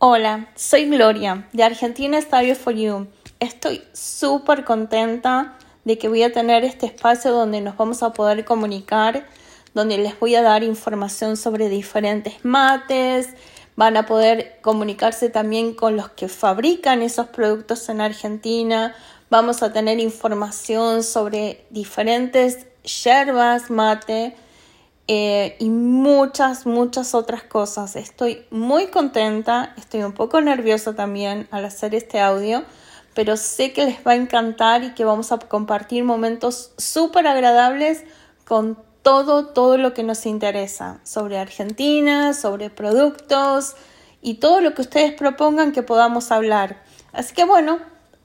Hola, soy Gloria de Argentina Stereo for You. Estoy súper contenta de que voy a tener este espacio donde nos vamos a poder comunicar, donde les voy a dar información sobre diferentes mates, van a poder comunicarse también con los que fabrican esos productos en Argentina, vamos a tener información sobre diferentes yerbas mate eh, y muchas, muchas otras cosas. Estoy muy contenta, estoy un poco nerviosa también al hacer este audio, pero sé que les va a encantar y que vamos a compartir momentos súper agradables con todo, todo lo que nos interesa sobre Argentina, sobre productos y todo lo que ustedes propongan que podamos hablar. Así que bueno,